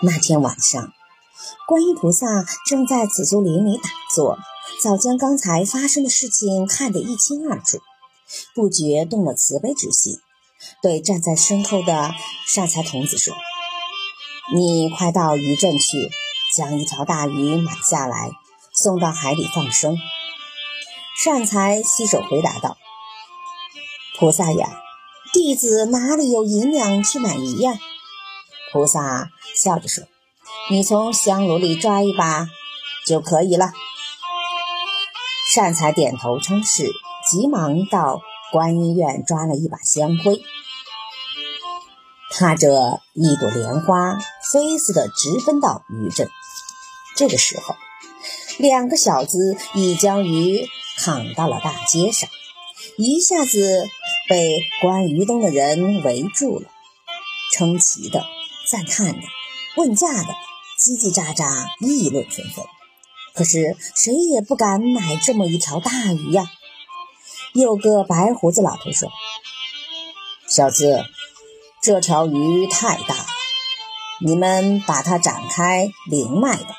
那天晚上，观音菩萨正在紫竹林里打坐，早将刚才发生的事情看得一清二楚，不觉动了慈悲之心，对站在身后的善财童子说：“你快到渔镇去，将一条大鱼买下来，送到海里放生。”善财洗手回答道：“菩萨呀。”弟子哪里有银两去买鱼呀？菩萨笑着说：“你从香炉里抓一把就可以了。”善财点头称是，急忙到观音院抓了一把香灰，踏着一朵莲花，飞似的直奔到渔镇。这个时候，两个小子已将鱼扛到了大街上，一下子。被观鱼灯的人围住了，称奇的、赞叹的、问价的，叽叽喳喳，议论纷纷。可是谁也不敢买这么一条大鱼呀。有个白胡子老头说：“小子，这条鱼太大了，你们把它展开，零卖吧。”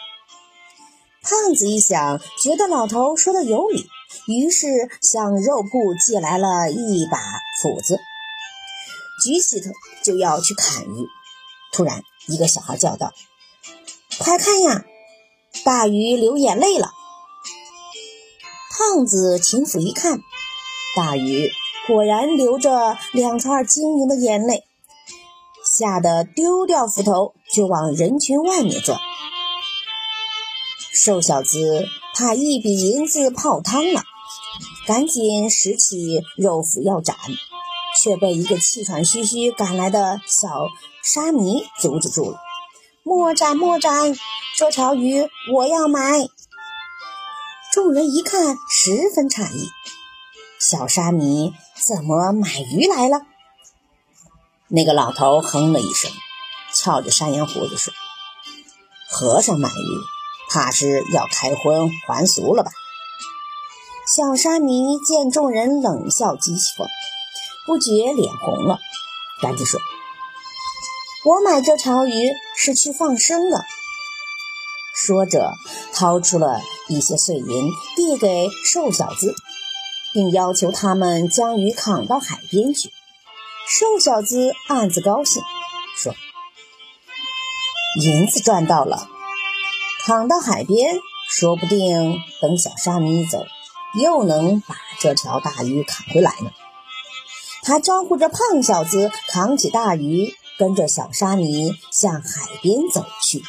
胖子一想，觉得老头说的有理。于是向肉铺借来了一把斧子，举起它就要去砍鱼。突然，一个小孩叫道：“快看呀，大鱼流眼泪了！”胖子擒斧一看，大鱼果然流着两串晶莹的眼泪，吓得丢掉斧头就往人群外面钻。瘦小子怕一笔银子泡汤了。赶紧拾起肉斧要斩，却被一个气喘吁吁赶来的小沙弥阻止住了。莫展莫展，这条鱼我要买。众人一看，十分诧异：小沙弥怎么买鱼来了？那个老头哼了一声，翘着山羊胡子说：“和尚买鱼，怕是要开荤还俗了吧？”小沙弥见众人冷笑讥讽，不觉脸红了，赶紧说：“我买这条鱼是去放生的。”说着，掏出了一些碎银，递给瘦小子，并要求他们将鱼扛到海边去。瘦小子暗自高兴，说：“银子赚到了，扛到海边，说不定等小沙弥一走。”又能把这条大鱼扛回来呢。他招呼着胖小子扛起大鱼，跟着小沙弥向海边走去。